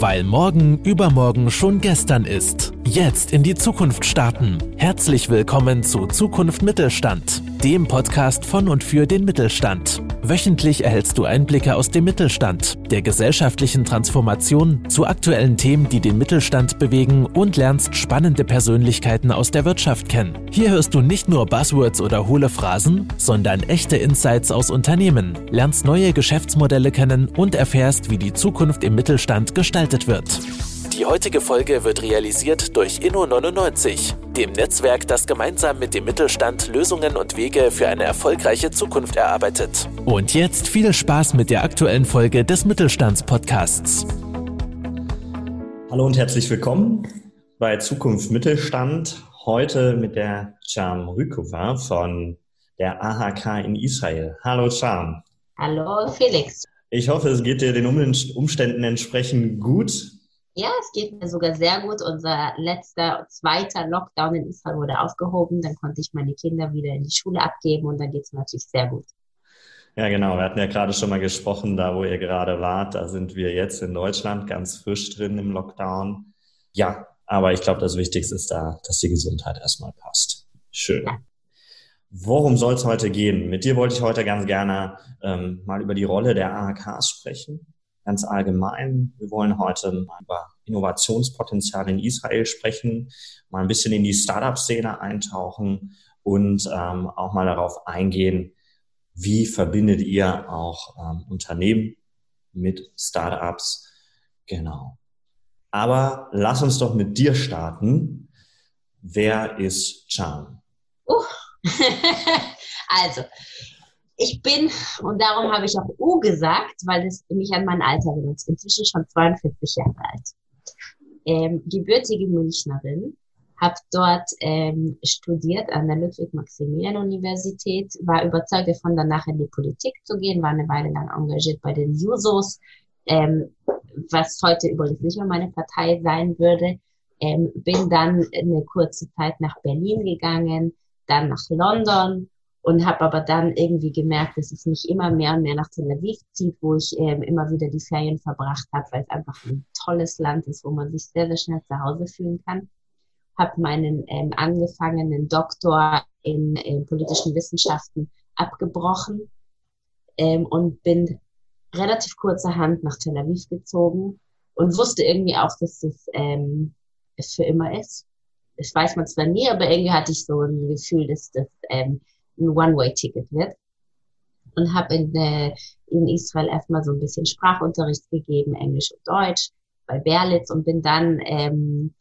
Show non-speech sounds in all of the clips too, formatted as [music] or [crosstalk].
Weil morgen übermorgen schon gestern ist. Jetzt in die Zukunft starten. Herzlich willkommen zu Zukunft Mittelstand, dem Podcast von und für den Mittelstand. Wöchentlich erhältst du Einblicke aus dem Mittelstand, der gesellschaftlichen Transformation, zu aktuellen Themen, die den Mittelstand bewegen und lernst spannende Persönlichkeiten aus der Wirtschaft kennen. Hier hörst du nicht nur Buzzwords oder hohle Phrasen, sondern echte Insights aus Unternehmen, lernst neue Geschäftsmodelle kennen und erfährst, wie die Zukunft im Mittelstand gestaltet wird. Die heutige Folge wird realisiert durch Inno99, dem Netzwerk, das gemeinsam mit dem Mittelstand Lösungen und Wege für eine erfolgreiche Zukunft erarbeitet. Und jetzt viel Spaß mit der aktuellen Folge des Mittelstandspodcasts. Hallo und herzlich willkommen bei Zukunft Mittelstand. Heute mit der Cham Rykova von der AHK in Israel. Hallo Cham. Hallo Felix. Ich hoffe, es geht dir den Umständen entsprechend gut. Ja, es geht mir sogar sehr gut. Unser letzter, zweiter Lockdown in Israel wurde aufgehoben. Dann konnte ich meine Kinder wieder in die Schule abgeben und dann geht es mir natürlich sehr gut. Ja, genau. Wir hatten ja gerade schon mal gesprochen, da wo ihr gerade wart, da sind wir jetzt in Deutschland ganz frisch drin im Lockdown. Ja, aber ich glaube, das Wichtigste ist da, dass die Gesundheit erstmal passt. Schön. Ja. Worum soll es heute gehen? Mit dir wollte ich heute ganz gerne ähm, mal über die Rolle der AHKs sprechen ganz allgemein. Wir wollen heute mal über Innovationspotenzial in Israel sprechen, mal ein bisschen in die Startup-Szene eintauchen und ähm, auch mal darauf eingehen, wie verbindet ihr auch ähm, Unternehmen mit Startups? Genau. Aber lass uns doch mit dir starten. Wer ist Chan? Uh. [laughs] also, ich bin, und darum habe ich auch U gesagt, weil es mich an mein Alter erinnert, inzwischen schon 42 Jahre alt. Ähm, gebürtige Münchnerin, habe dort ähm, studiert an der Ludwig-Maximilian-Universität, war überzeugt davon, danach in die Politik zu gehen, war eine Weile lang engagiert bei den Jusos, ähm, was heute übrigens nicht mehr meine Partei sein würde. Ähm, bin dann eine kurze Zeit nach Berlin gegangen, dann nach London und habe aber dann irgendwie gemerkt, dass es mich immer mehr und mehr nach Tel Aviv zieht, wo ich ähm, immer wieder die Ferien verbracht habe, weil es einfach ein tolles Land ist, wo man sich sehr, sehr schnell zu Hause fühlen kann. Habe meinen ähm, angefangenen Doktor in, in politischen Wissenschaften abgebrochen ähm, und bin relativ kurzerhand nach Tel Aviv gezogen und wusste irgendwie auch, dass das ähm, es für immer ist. Das weiß man zwar nie, aber irgendwie hatte ich so ein Gefühl, dass das ähm, ein One-Way-Ticket wird. Und habe in, äh, in Israel erstmal so ein bisschen Sprachunterricht gegeben, Englisch und Deutsch, bei Berlitz und bin dann ähm,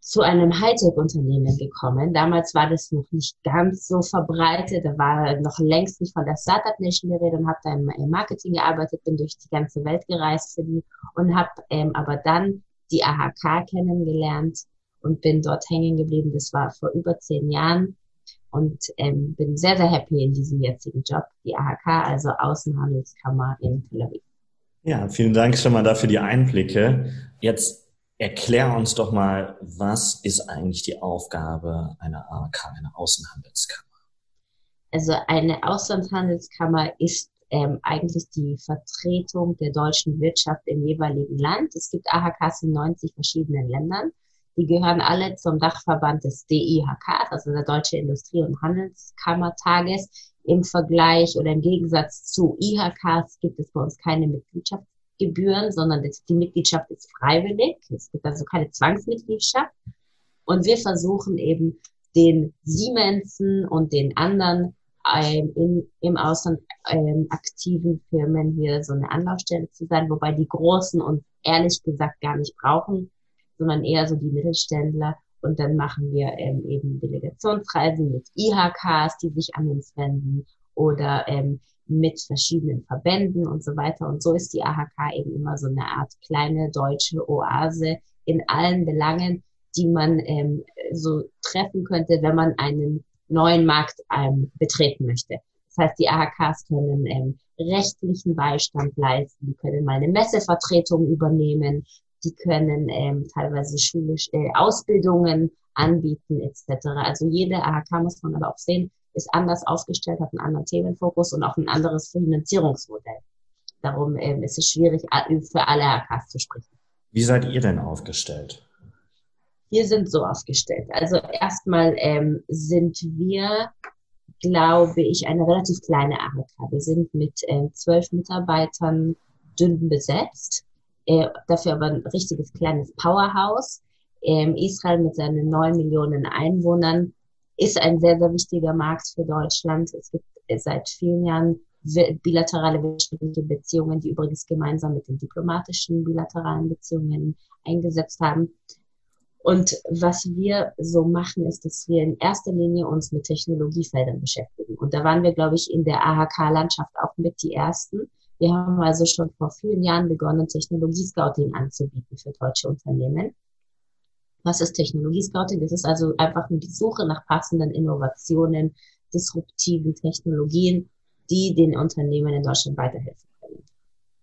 zu einem Hightech-Unternehmen gekommen. Damals war das noch nicht ganz so verbreitet, da war noch längst nicht von der Startup Nation die Rede und habe da im Marketing gearbeitet, bin durch die ganze Welt gereist für die und habe ähm, aber dann die AHK kennengelernt und bin dort hängen geblieben. Das war vor über zehn Jahren und ähm, bin sehr, sehr happy in diesem jetzigen Job, die AHK, also Außenhandelskammer in Tel Aviv. Ja, vielen Dank schon mal dafür die Einblicke. Jetzt erklär uns doch mal, was ist eigentlich die Aufgabe einer AHK, einer Außenhandelskammer? Also eine Außenhandelskammer ist ähm, eigentlich die Vertretung der deutschen Wirtschaft im jeweiligen Land. Es gibt AHKs in 90 verschiedenen Ländern. Die gehören alle zum Dachverband des DIHK, also der Deutsche Industrie- und Handelskammertages. Im Vergleich oder im Gegensatz zu IHKs gibt es bei uns keine Mitgliedschaftsgebühren, sondern die Mitgliedschaft ist freiwillig. Es gibt also keine Zwangsmitgliedschaft. Und wir versuchen eben den Siemensen und den anderen ähm, in, im Ausland ähm, aktiven Firmen hier so eine Anlaufstelle zu sein, wobei die Großen uns ehrlich gesagt gar nicht brauchen, sondern eher so die Mittelständler. Und dann machen wir ähm, eben Delegationsreisen mit IHKs, die sich an uns wenden oder ähm, mit verschiedenen Verbänden und so weiter. Und so ist die AHK eben immer so eine Art kleine deutsche Oase in allen Belangen, die man ähm, so treffen könnte, wenn man einen neuen Markt ähm, betreten möchte. Das heißt, die AHKs können ähm, rechtlichen Beistand leisten, die können mal eine Messevertretung übernehmen, die können ähm, teilweise schulische äh, Ausbildungen anbieten etc. Also jede AHK muss man aber auch sehen, ist anders aufgestellt, hat einen anderen Themenfokus und auch ein anderes Finanzierungsmodell. Darum ähm, ist es schwierig, für alle AHKs zu sprechen. Wie seid ihr denn aufgestellt? Wir sind so aufgestellt. Also erstmal ähm, sind wir, glaube ich, eine relativ kleine AHK. Wir sind mit äh, zwölf Mitarbeitern dünn besetzt. Äh, dafür aber ein richtiges kleines Powerhouse. Ähm, Israel mit seinen neun Millionen Einwohnern ist ein sehr, sehr wichtiger Markt für Deutschland. Es gibt seit vielen Jahren bilaterale wirtschaftliche Beziehungen, die übrigens gemeinsam mit den diplomatischen bilateralen Beziehungen eingesetzt haben. Und was wir so machen, ist, dass wir in erster Linie uns mit Technologiefeldern beschäftigen. Und da waren wir, glaube ich, in der AHK-Landschaft auch mit die Ersten. Wir haben also schon vor vielen Jahren begonnen, Technologiescouting anzubieten für deutsche Unternehmen. Was ist Technologiescouting? Das ist also einfach nur die Suche nach passenden Innovationen, disruptiven Technologien, die den Unternehmen in Deutschland weiterhelfen können.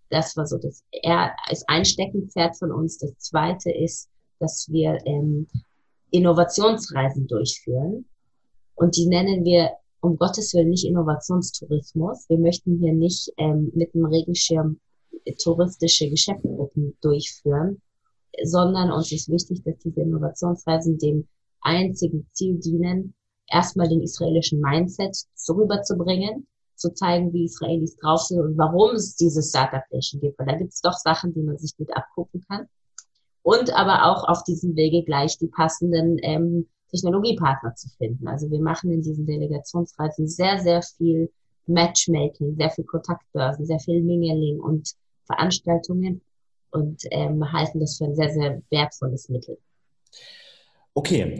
Das war so das er ist ein Steckenpferd von uns. Das zweite ist, dass wir ähm, Innovationsreisen durchführen. Und die nennen wir um Gottes Willen nicht Innovationstourismus. Wir möchten hier nicht ähm, mit einem Regenschirm touristische Geschäftsgruppen durchführen, sondern uns ist wichtig, dass diese Innovationsreisen dem einzigen Ziel dienen, erstmal den israelischen Mindset rüberzubringen, zu zeigen, wie Israelis drauf sind und warum es dieses Startup Nation gibt. Weil da gibt es doch Sachen, die man sich gut abgucken kann. Und aber auch auf diesem Wege gleich die passenden ähm, Technologiepartner zu finden. Also wir machen in diesen Delegationsreisen sehr, sehr viel Matchmaking, sehr viel Kontaktbörsen, sehr viel Mingling und Veranstaltungen und ähm, halten das für ein sehr, sehr wertvolles Mittel. Okay,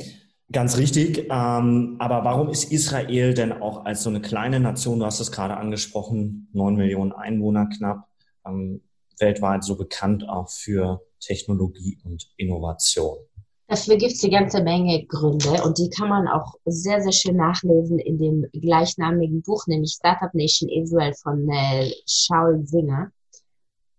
Ganz richtig. Ähm, aber warum ist Israel denn auch als so eine kleine Nation, du hast es gerade angesprochen, neun Millionen Einwohner knapp, ähm, weltweit so bekannt auch für Technologie und Innovation? Dafür gibt es eine ganze Menge Gründe und die kann man auch sehr, sehr schön nachlesen in dem gleichnamigen Buch, nämlich Startup Nation Israel von äh, Shaul Singer.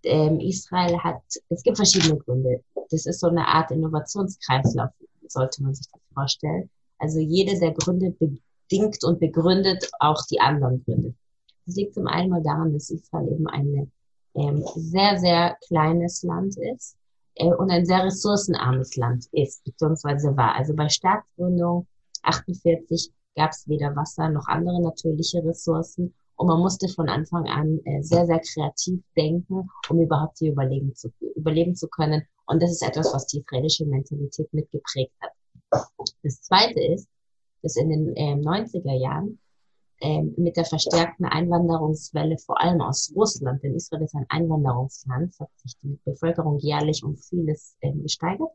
Ähm, Israel hat, es gibt verschiedene Gründe. Das ist so eine Art Innovationskreislauf, sollte man sich das vorstellen. Also jede der Gründe bedingt und begründet auch die anderen Gründe. Das liegt zum einen mal daran, dass Israel eben ein ähm, sehr, sehr kleines Land ist äh, und ein sehr ressourcenarmes Land ist, beziehungsweise war. Also bei Staatsgründung 48 gab es weder Wasser noch andere natürliche Ressourcen und man musste von Anfang an äh, sehr, sehr kreativ denken, um überhaupt hier überleben zu, überleben zu können. Und das ist etwas, was die israelische Mentalität mitgeprägt hat. Das Zweite ist, dass in den äh, 90er Jahren äh, mit der verstärkten Einwanderungswelle, vor allem aus Russland, denn Israel ist ein Einwanderungsland, hat sich die Bevölkerung jährlich um vieles äh, gesteigert,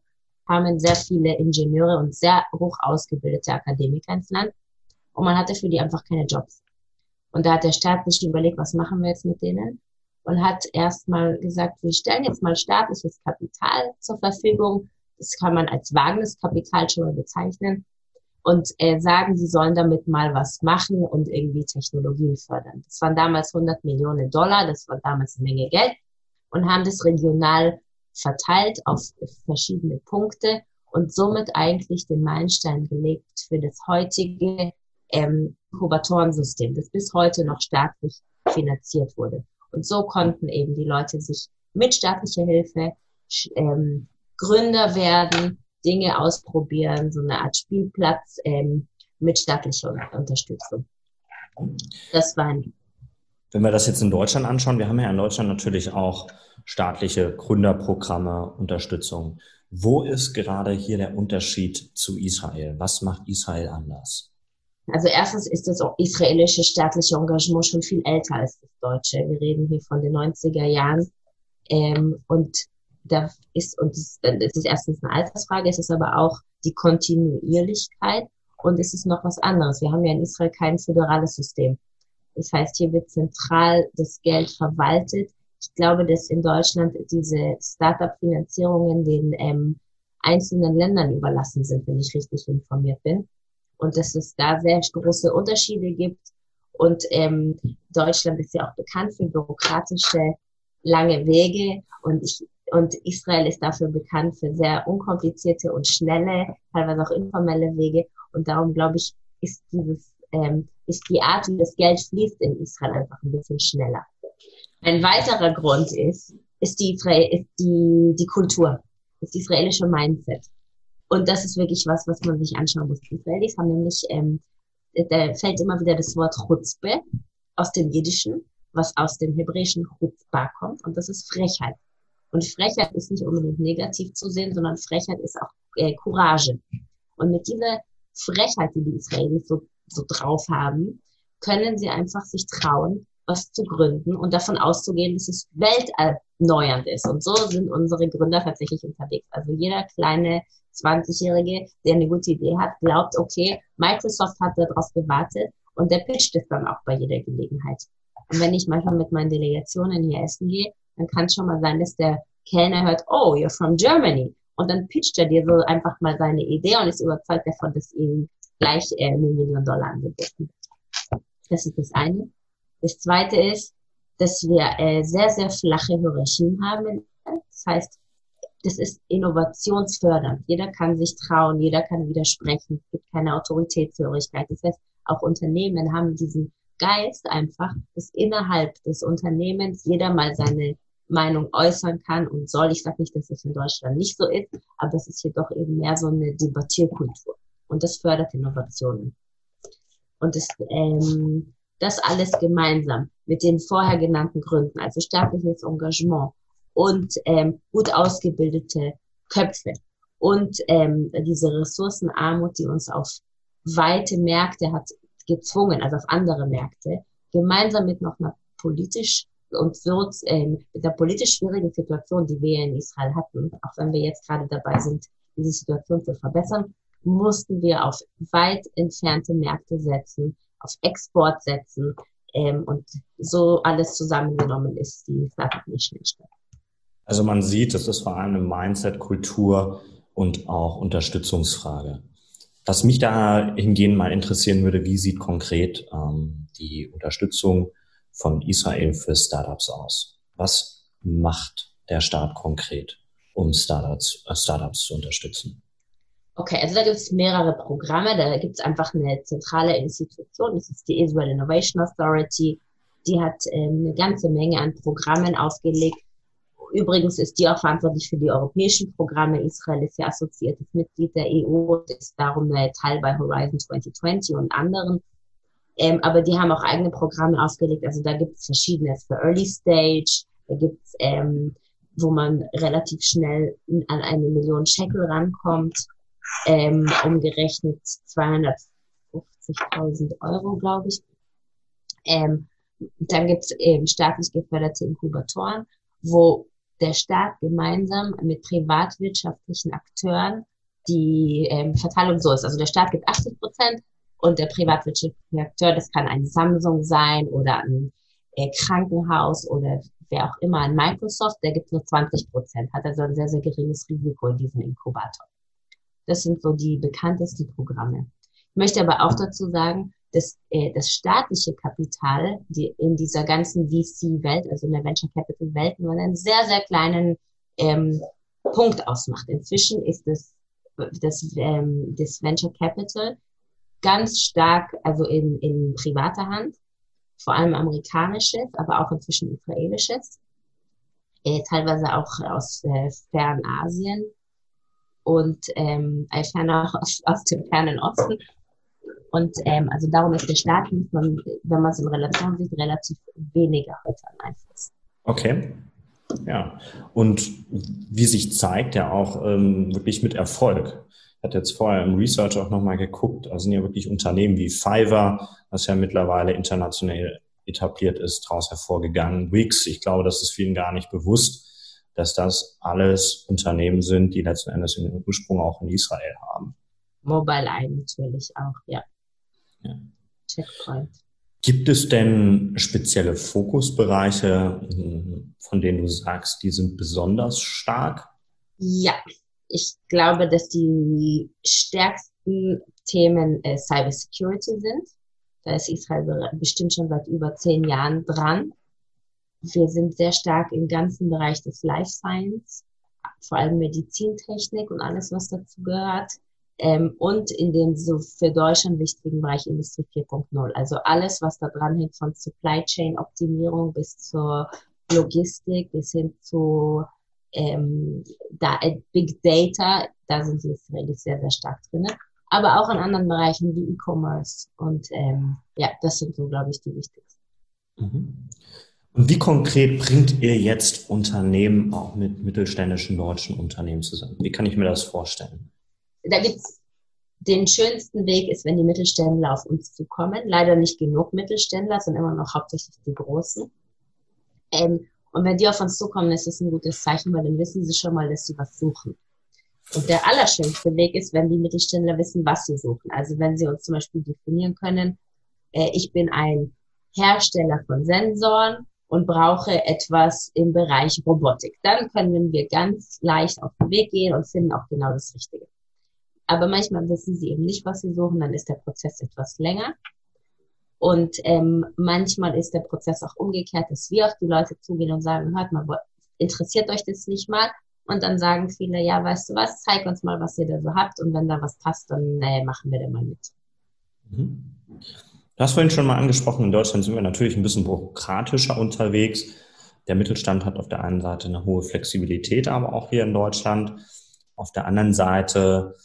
kamen sehr viele Ingenieure und sehr hoch ausgebildete Akademiker ins Land. Und man hatte für die einfach keine Jobs. Und da hat der Staat sich überlegt, was machen wir jetzt mit denen? Und hat erstmal gesagt, wir stellen jetzt mal staatliches Kapital zur Verfügung, das kann man als Wagniskapital schon mal bezeichnen, und äh, sagen, sie sollen damit mal was machen und irgendwie Technologien fördern. Das waren damals 100 Millionen Dollar, das war damals eine Menge Geld und haben das regional verteilt auf verschiedene Punkte und somit eigentlich den Meilenstein gelegt für das heutige ähm, Inkubatorensystem, das bis heute noch staatlich finanziert wurde. Und so konnten eben die Leute sich mit staatlicher Hilfe ähm, Gründer werden, Dinge ausprobieren, so eine Art Spielplatz ähm, mit staatlicher Unterstützung. Das war ein wenn wir das jetzt in Deutschland anschauen, wir haben ja in Deutschland natürlich auch staatliche Gründerprogramme, Unterstützung. Wo ist gerade hier der Unterschied zu Israel? Was macht Israel anders? Also erstens ist das israelische staatliche Engagement schon viel älter als das deutsche. Wir reden hier von den 90er Jahren. Ähm, und da ist, und das, das ist erstens eine Altersfrage, es ist aber auch die Kontinuierlichkeit und es ist noch was anderes. Wir haben ja in Israel kein föderales System. Das heißt, hier wird zentral das Geld verwaltet. Ich glaube, dass in Deutschland diese Startup-Finanzierungen den ähm, einzelnen Ländern überlassen sind, wenn ich richtig informiert bin. Und dass es da sehr große Unterschiede gibt. Und ähm, Deutschland ist ja auch bekannt für bürokratische lange Wege. Und ich und Israel ist dafür bekannt für sehr unkomplizierte und schnelle, teilweise auch informelle Wege. Und darum glaube ich, ist dieses, ähm, ist die Art, wie das Geld fließt in Israel einfach ein bisschen schneller. Ein weiterer Grund ist, ist die, ist die, die Kultur. das israelische Mindset. Und das ist wirklich was, was man sich anschauen muss. Die Israelis haben nämlich, ähm, da fällt immer wieder das Wort Chutzpe aus dem Jiddischen, was aus dem hebräischen Chutzpah kommt, und das ist Frechheit. Und Frechheit ist nicht unbedingt negativ zu sehen, sondern Frechheit ist auch äh, Courage. Und mit dieser Frechheit, die die Israelis so, so drauf haben, können sie einfach sich trauen, was zu gründen und davon auszugehen, dass es welterneuernd ist. Und so sind unsere Gründer tatsächlich unterwegs. Also jeder kleine 20-Jährige, der eine gute Idee hat, glaubt, okay, Microsoft hat darauf gewartet und der pitcht es dann auch bei jeder Gelegenheit. Und wenn ich manchmal mit meinen Delegationen hier essen gehe, dann kann es schon mal sein, dass der Kellner hört, oh, you're from Germany. Und dann pitcht er dir so einfach mal seine Idee und ist überzeugt davon, dass ihm gleich äh, eine Million Dollar angeboten wird. Das ist das eine. Das zweite ist, dass wir äh, sehr, sehr flache Hierarchien haben. Das heißt, das ist innovationsfördernd. Jeder kann sich trauen, jeder kann widersprechen. Es gibt keine Autoritätshörigkeit. Das heißt, auch Unternehmen haben diesen Geist einfach, dass innerhalb des Unternehmens jeder mal seine Meinung äußern kann und soll. Ich sage nicht, dass es in Deutschland nicht so ist, aber das ist hier doch eben mehr so eine Debattierkultur. Und das fördert Innovationen. Und das, ähm, das alles gemeinsam mit den vorher genannten Gründen, also staatliches Engagement und ähm, gut ausgebildete Köpfe und ähm, diese Ressourcenarmut, die uns auf weite Märkte hat gezwungen, also auf andere Märkte, gemeinsam mit noch einer politisch und wird ähm, mit der politisch schwierigen Situation, die wir in Israel hatten, auch wenn wir jetzt gerade dabei sind, diese Situation zu verbessern, mussten wir auf weit entfernte Märkte setzen, auf Export setzen ähm, und so alles zusammengenommen ist die Startup Nation entstanden. Also man sieht, es ist vor allem eine Mindset, Kultur und auch Unterstützungsfrage. Was mich dahingehend mal interessieren würde, wie sieht konkret ähm, die Unterstützung von Israel für Startups aus? Was macht der Staat konkret, um Startups, äh, Startups zu unterstützen? Okay, also da gibt es mehrere Programme. Da gibt es einfach eine zentrale Institution. Das ist die Israel Innovation Authority. Die hat ähm, eine ganze Menge an Programmen aufgelegt, Übrigens ist die auch verantwortlich für die europäischen Programme. Israel ist ja assoziiertes Mitglied der EU und ist darum Teil bei Horizon 2020 und anderen. Ähm, aber die haben auch eigene Programme aufgelegt. Also da gibt es verschiedenes für Early Stage. Da gibt es, ähm, wo man relativ schnell an eine Million Shekel rankommt, ähm, umgerechnet 250.000 Euro, glaube ich. Ähm, dann gibt es eben staatlich geförderte Inkubatoren, wo der Staat gemeinsam mit privatwirtschaftlichen Akteuren die ähm, Verteilung so ist. Also der Staat gibt 80 Prozent und der privatwirtschaftliche Akteur, das kann ein Samsung sein oder ein äh, Krankenhaus oder wer auch immer, ein Microsoft, der gibt nur 20 Prozent, hat also ein sehr, sehr geringes Risiko in diesem Inkubator. Das sind so die bekanntesten Programme. Ich möchte aber auch dazu sagen, das, äh, das staatliche Kapital die in dieser ganzen VC-Welt, also in der Venture Capital-Welt, nur einen sehr, sehr kleinen ähm, Punkt ausmacht. Inzwischen ist das, das, ähm, das Venture Capital ganz stark, also in, in privater Hand, vor allem amerikanisches, aber auch inzwischen israelisches, äh, teilweise auch aus äh, Fernasien und ähm, äh, fern auch aus, aus dem fernen Osten und ähm, also darum ist der Staat, man, wenn man es in Relation sieht, relativ weniger heute an Einfluss. Okay. Ja. Und wie sich zeigt, ja auch ähm, wirklich mit Erfolg. Hatte jetzt vorher im Research auch nochmal geguckt, da sind ja wirklich Unternehmen wie Fiverr, was ja mittlerweile international etabliert ist, daraus hervorgegangen. Wix, ich glaube, das ist vielen gar nicht bewusst, dass das alles Unternehmen sind, die letzten Endes den Ursprung auch in Israel haben. Mobile Eye natürlich auch, ja. Ja. Checkpoint. Gibt es denn spezielle Fokusbereiche, von denen du sagst, die sind besonders stark? Ja, ich glaube, dass die stärksten Themen äh, Cybersecurity sind. Da ist Israel bestimmt schon seit über zehn Jahren dran. Wir sind sehr stark im ganzen Bereich des Life Science, vor allem Medizintechnik und alles, was dazu gehört ähm, und in dem so für Deutschland wichtigen Bereich Industrie 4.0. Also alles, was da dran hängt, von Supply Chain Optimierung bis zur Logistik bis hin zu ähm, da, äh, Big Data, da sind die Israelis sehr, sehr stark drin. Aber auch in anderen Bereichen wie E-Commerce. Und ähm, ja, das sind so, glaube ich, die wichtigsten. Mhm. Und wie konkret bringt ihr jetzt Unternehmen auch mit mittelständischen deutschen Unternehmen zusammen? Wie kann ich mir das vorstellen? Da gibt's den schönsten Weg ist, wenn die Mittelständler auf uns zukommen. Leider nicht genug Mittelständler, sind immer noch hauptsächlich die Großen. Ähm, und wenn die auf uns zukommen, ist das ein gutes Zeichen, weil dann wissen sie schon mal, dass sie was suchen. Und der allerschönste Weg ist, wenn die Mittelständler wissen, was sie suchen. Also wenn sie uns zum Beispiel definieren können, äh, ich bin ein Hersteller von Sensoren und brauche etwas im Bereich Robotik. Dann können wir ganz leicht auf den Weg gehen und finden auch genau das Richtige. Aber manchmal wissen sie eben nicht, was sie suchen, dann ist der Prozess etwas länger. Und ähm, manchmal ist der Prozess auch umgekehrt, dass wir auf die Leute zugehen und sagen, hört mal, interessiert euch das nicht mal? Und dann sagen viele, ja, weißt du was, zeig uns mal, was ihr da so habt. Und wenn da was passt, dann äh, machen wir da mal mit. Mhm. Du hast vorhin schon mal angesprochen, in Deutschland sind wir natürlich ein bisschen bürokratischer unterwegs. Der Mittelstand hat auf der einen Seite eine hohe Flexibilität, aber auch hier in Deutschland. Auf der anderen Seite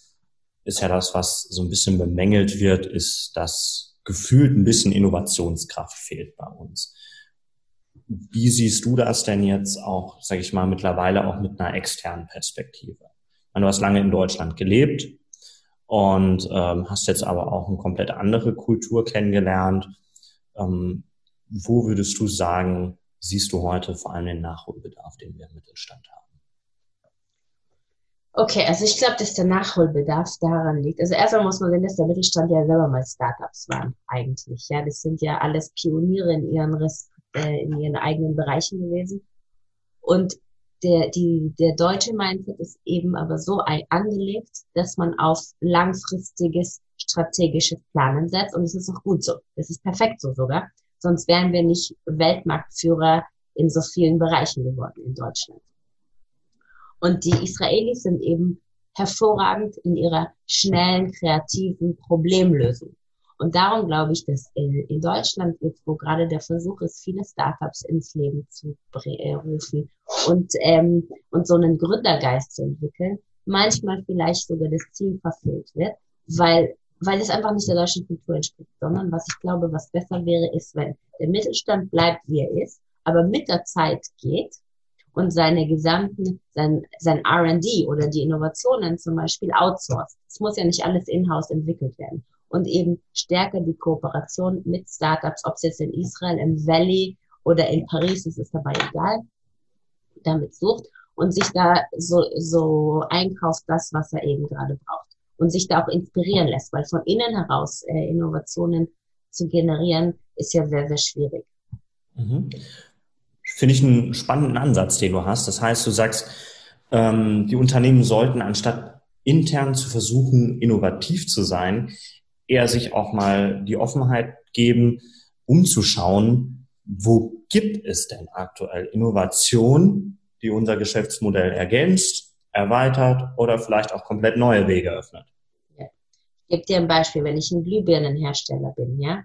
ist ja das, was so ein bisschen bemängelt wird, ist, dass gefühlt ein bisschen Innovationskraft fehlt bei uns. Wie siehst du das denn jetzt auch, sage ich mal, mittlerweile auch mit einer externen Perspektive? Du hast lange in Deutschland gelebt und ähm, hast jetzt aber auch eine komplett andere Kultur kennengelernt. Ähm, wo würdest du sagen, siehst du heute vor allem den Nachholbedarf, den wir im Mittelstand haben? Okay, also ich glaube, dass der Nachholbedarf daran liegt. Also erstmal muss man sehen, dass der Mittelstand ja selber mal Startups waren, eigentlich. Ja, das sind ja alles Pioniere in ihren, äh, in ihren eigenen Bereichen gewesen. Und der, die, der deutsche Mindset ist eben aber so angelegt, dass man auf langfristiges strategisches Planen setzt. Und es ist auch gut so. Es ist perfekt so sogar. Sonst wären wir nicht Weltmarktführer in so vielen Bereichen geworden in Deutschland. Und die Israelis sind eben hervorragend in ihrer schnellen, kreativen Problemlösung. Und darum glaube ich, dass in, Deutschland jetzt, wo gerade der Versuch ist, viele Startups ins Leben zu äh, rufen und, ähm, und so einen Gründergeist zu entwickeln, manchmal vielleicht sogar das Ziel verfehlt wird, weil, weil es einfach nicht der deutschen Kultur entspricht, sondern was ich glaube, was besser wäre, ist, wenn der Mittelstand bleibt, wie er ist, aber mit der Zeit geht und seine gesamten, sein, sein R&D oder die Innovationen zum Beispiel outsourced. Es muss ja nicht alles in-house entwickelt werden. Und eben stärker die Kooperation mit Startups, ob es jetzt in Israel, im Valley oder in Paris ist, ist dabei egal, damit sucht und sich da so, so einkauft das, was er eben gerade braucht. Und sich da auch inspirieren lässt, weil von innen heraus äh, Innovationen zu generieren, ist ja sehr, sehr schwierig. Mhm. Finde ich einen spannenden Ansatz, den du hast. Das heißt, du sagst, ähm, die Unternehmen sollten anstatt intern zu versuchen, innovativ zu sein, eher sich auch mal die Offenheit geben, umzuschauen, wo gibt es denn aktuell Innovation, die unser Geschäftsmodell ergänzt, erweitert oder vielleicht auch komplett neue Wege öffnet. Ich gebe dir ein Beispiel, wenn ich ein Glühbirnenhersteller bin, ja,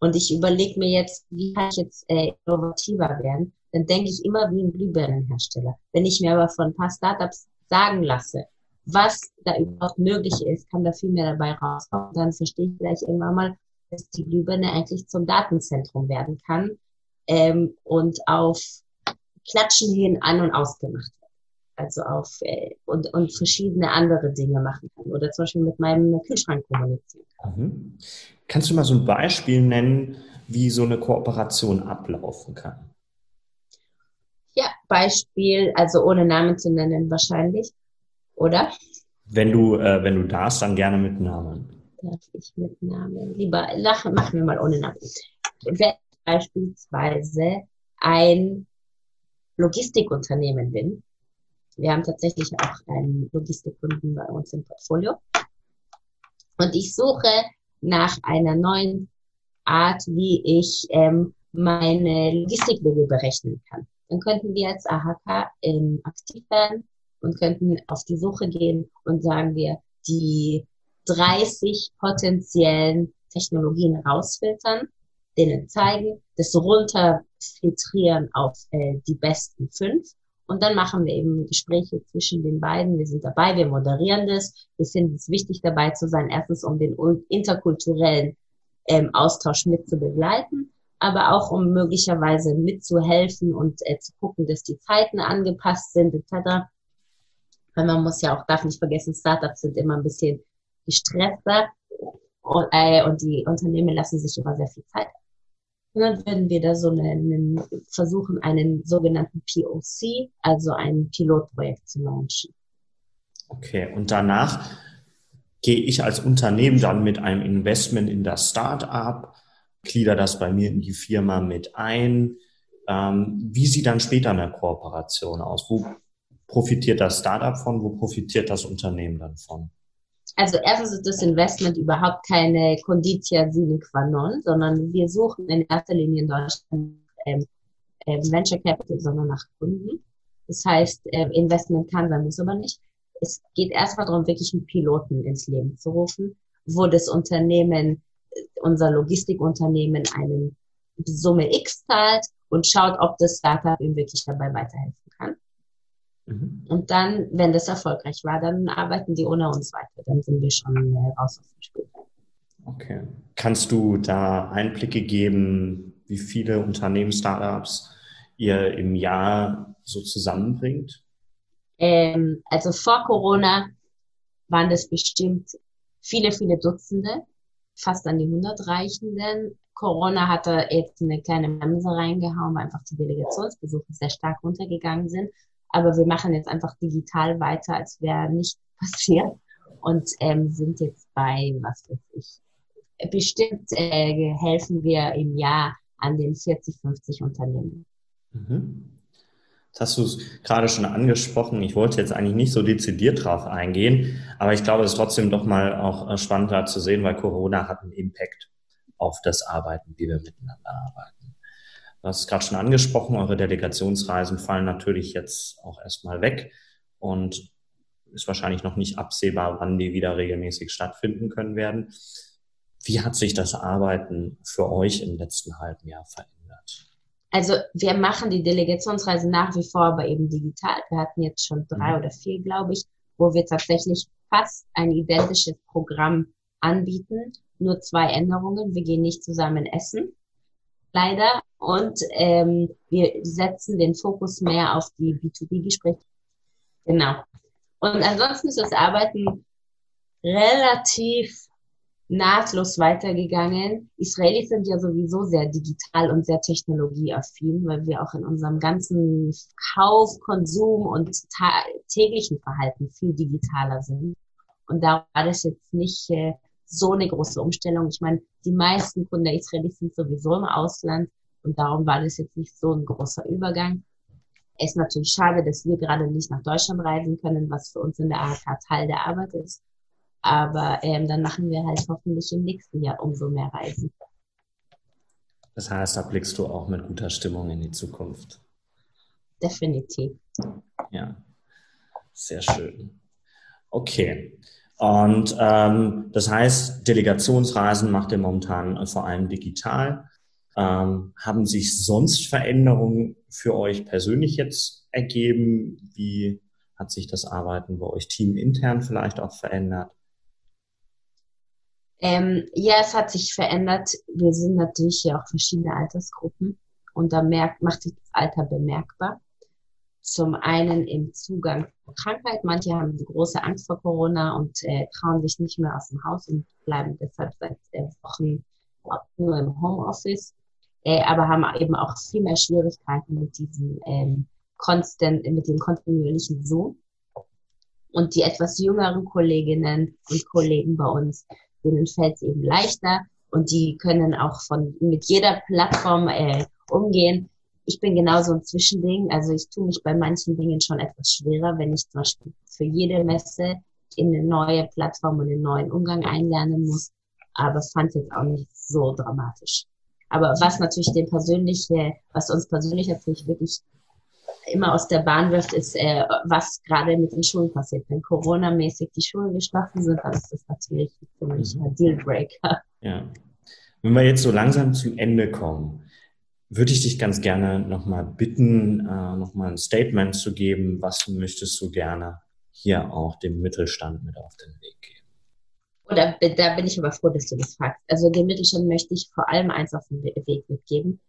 und ich überlege mir jetzt, wie kann ich jetzt äh, innovativer werden, dann denke ich immer wie ein Glühbirnenhersteller. Wenn ich mir aber von ein paar Startups sagen lasse, was da überhaupt möglich ist, kann da viel mehr dabei rauskommen. Dann verstehe ich vielleicht irgendwann mal, dass die Glühbirne eigentlich zum Datenzentrum werden kann ähm, und auf Klatschen hin an- und ausgemacht wird. Also auf äh, und, und verschiedene andere Dinge machen kann. Oder zum Beispiel mit meinem Kühlschrank kommunizieren kann. Mhm. Kannst du mal so ein Beispiel nennen, wie so eine Kooperation ablaufen kann? Beispiel, also ohne Namen zu nennen wahrscheinlich, oder? Wenn du, äh, wenn du darfst, dann gerne mit Namen. Darf ich mit Namen? Lieber, machen wir mal ohne Namen. Wenn ich beispielsweise ein Logistikunternehmen bin, wir haben tatsächlich auch einen Logistikkunden bei uns im Portfolio, und ich suche nach einer neuen Art, wie ich ähm, meine Logistikwege berechnen kann dann könnten wir als AHK ähm, aktiv werden und könnten auf die Suche gehen und sagen wir, die 30 potenziellen Technologien rausfiltern, denen zeigen, das runterfiltrieren auf äh, die besten fünf Und dann machen wir eben Gespräche zwischen den beiden. Wir sind dabei, wir moderieren das. Wir finden es wichtig, dabei zu sein. Erstens, um den interkulturellen ähm, Austausch mit zu begleiten, aber auch um möglicherweise mitzuhelfen und äh, zu gucken, dass die Zeiten angepasst sind, etc. Weil man muss ja auch, darf nicht vergessen, Startups sind immer ein bisschen gestresster und, äh, und die Unternehmen lassen sich immer sehr viel Zeit. Und dann werden wir da so einen, versuchen, einen sogenannten POC, also ein Pilotprojekt zu launchen. Okay, und danach gehe ich als Unternehmen dann mit einem Investment in das Startup, glieder das bei mir in die Firma mit ein. Ähm, wie sieht dann später eine Kooperation aus? Wo profitiert das Startup von? Wo profitiert das Unternehmen dann von? also erstens ist das Investment überhaupt keine Conditia sine qua non, sondern wir suchen in erster Linie in Deutschland ähm, ähm, Venture Capital, sondern nach Kunden. Das heißt, äh, Investment kann sein, muss aber nicht. Es geht erstmal darum, wirklich einen Piloten ins Leben zu rufen, wo das Unternehmen, unser Logistikunternehmen eine Summe X zahlt und schaut, ob das Startup ihm wirklich dabei weiterhelfen kann. Mhm. Und dann, wenn das erfolgreich war, dann arbeiten die ohne uns weiter. Dann sind wir schon äh, raus aus dem Spiel. Okay. Kannst du da Einblicke geben, wie viele Unternehmen, Startups ihr im Jahr so zusammenbringt? Ähm, also vor Corona waren das bestimmt viele, viele Dutzende, fast an die 100 Reichenden. Corona hatte jetzt eine kleine Bremse reingehauen, weil einfach die Delegationsbesuche sehr stark runtergegangen sind. Aber wir machen jetzt einfach digital weiter, als wäre nichts [laughs] passiert und ähm, sind jetzt bei, was weiß ich, bestimmt äh, helfen wir im Jahr an den 40, 50 Unternehmen. Mhm. Das hast du es gerade schon angesprochen. Ich wollte jetzt eigentlich nicht so dezidiert drauf eingehen, aber ich glaube, es ist trotzdem doch mal auch äh, spannend da zu sehen, weil Corona hat einen Impact auf das Arbeiten, wie wir miteinander arbeiten. Du hast es gerade schon angesprochen, eure Delegationsreisen fallen natürlich jetzt auch erstmal weg und ist wahrscheinlich noch nicht absehbar, wann die wieder regelmäßig stattfinden können werden. Wie hat sich das Arbeiten für euch im letzten halben Jahr verändert? Also wir machen die Delegationsreisen nach wie vor, aber eben digital. Wir hatten jetzt schon drei mhm. oder vier, glaube ich, wo wir tatsächlich fast ein identisches Programm anbieten. Nur zwei Änderungen. Wir gehen nicht zusammen essen leider. Und ähm, wir setzen den Fokus mehr auf die B2B-Gespräche. Genau. Und ansonsten ist das Arbeiten relativ nahtlos weitergegangen. Israelis sind ja sowieso sehr digital und sehr technologieaffin, weil wir auch in unserem ganzen Kauf, Konsum und täglichen Verhalten viel digitaler sind. Und da war das jetzt nicht äh, so eine große Umstellung. Ich meine, die meisten Kunden der Israelis sind sowieso im Ausland und darum war das jetzt nicht so ein großer Übergang. Es ist natürlich schade, dass wir gerade nicht nach Deutschland reisen können, was für uns in der AHK Teil der Arbeit ist. Aber ähm, dann machen wir halt hoffentlich im nächsten Jahr umso mehr Reisen. Das heißt, da blickst du auch mit guter Stimmung in die Zukunft. Definitiv. Ja, sehr schön. Okay. Und ähm, das heißt, Delegationsreisen macht ihr momentan vor allem digital. Ähm, haben sich sonst Veränderungen für euch persönlich jetzt ergeben? Wie hat sich das Arbeiten bei euch teamintern vielleicht auch verändert? Ähm, ja, es hat sich verändert. Wir sind natürlich hier auch verschiedene Altersgruppen und da merkt, macht sich das Alter bemerkbar. Zum einen im Zugang zur Krankheit. Manche haben große Angst vor Corona und äh, trauen sich nicht mehr aus dem Haus und bleiben deshalb seit äh, Wochen nur im Homeoffice, äh, aber haben eben auch viel mehr Schwierigkeiten mit diesem ähm, konstant, mit dem kontinuierlichen Zoom. Und die etwas jüngeren Kolleginnen und Kollegen bei uns, denen fällt es eben leichter und die können auch von mit jeder Plattform äh, umgehen ich bin genauso ein Zwischending. Also ich tue mich bei manchen Dingen schon etwas schwerer, wenn ich zum Beispiel für jede Messe in eine neue Plattform und einen neuen Umgang einlernen muss. Aber fand jetzt auch nicht so dramatisch. Aber was natürlich den persönliche, was uns persönlich natürlich wirklich immer aus der Bahn wirft, ist, äh, was gerade mit den Schulen passiert. Wenn Corona-mäßig die Schulen geschlossen sind, dann ist das natürlich für mich ein Dealbreaker. Ja. Wenn wir jetzt so langsam zum Ende kommen, würde ich dich ganz gerne nochmal bitten, äh, nochmal ein Statement zu geben. Was möchtest du gerne hier auch dem Mittelstand mit auf den Weg geben? Oder da bin ich aber froh, dass du das fragst. Also dem Mittelstand möchte ich vor allem eins auf den Weg mitgeben.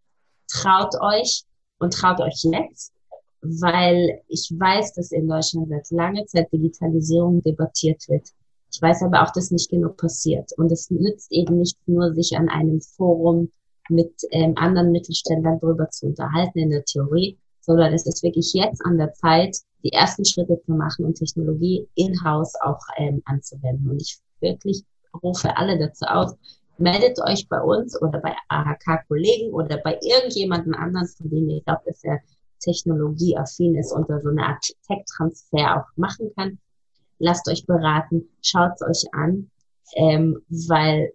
Traut euch und traut euch jetzt, weil ich weiß, dass in Deutschland seit langer Zeit Digitalisierung debattiert wird. Ich weiß aber auch, dass nicht genug passiert. Und es nützt eben nicht nur, sich an einem Forum mit ähm, anderen Mittelständlern darüber zu unterhalten in der Theorie, sondern es ist wirklich jetzt an der Zeit, die ersten Schritte zu machen und Technologie in-house auch ähm, anzuwenden. Und ich wirklich rufe alle dazu aus, meldet euch bei uns oder bei AHK-Kollegen oder bei irgendjemandem anderen, von dem ihr glaubt, dass er technologieaffin ist und da so eine Art Tech-Transfer auch machen kann. Lasst euch beraten, schaut es euch an, ähm, weil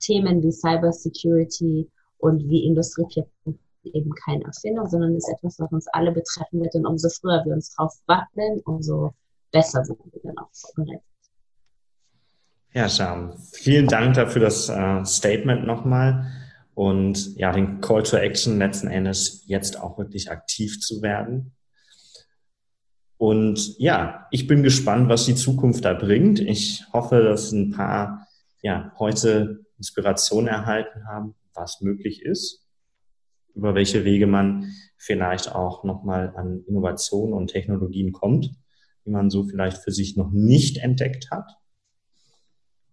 Themen wie Cybersecurity und wie Industrie 4.0 eben keine Erfindung, sondern ist etwas, was uns alle betreffen wird. Und umso früher wir uns drauf wappeln, umso besser sind wir dann auch vorbereitet. Ja, Scham. Vielen Dank dafür das äh, Statement nochmal und ja, den Call to Action letzten Endes jetzt auch wirklich aktiv zu werden. Und ja, ich bin gespannt, was die Zukunft da bringt. Ich hoffe, dass ein paar ja heute Inspiration erhalten haben, was möglich ist, über welche Wege man vielleicht auch nochmal an Innovationen und Technologien kommt, die man so vielleicht für sich noch nicht entdeckt hat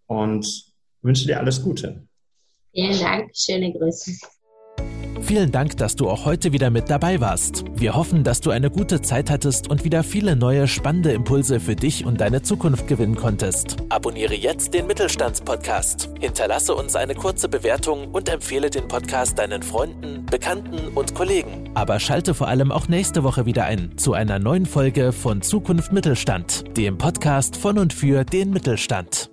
und wünsche dir alles Gute. Vielen Dank, schöne Grüße. Vielen Dank, dass du auch heute wieder mit dabei warst. Wir hoffen, dass du eine gute Zeit hattest und wieder viele neue spannende Impulse für dich und deine Zukunft gewinnen konntest. Abonniere jetzt den Mittelstandspodcast. Hinterlasse uns eine kurze Bewertung und empfehle den Podcast deinen Freunden, Bekannten und Kollegen. Aber schalte vor allem auch nächste Woche wieder ein zu einer neuen Folge von Zukunft Mittelstand, dem Podcast von und für den Mittelstand.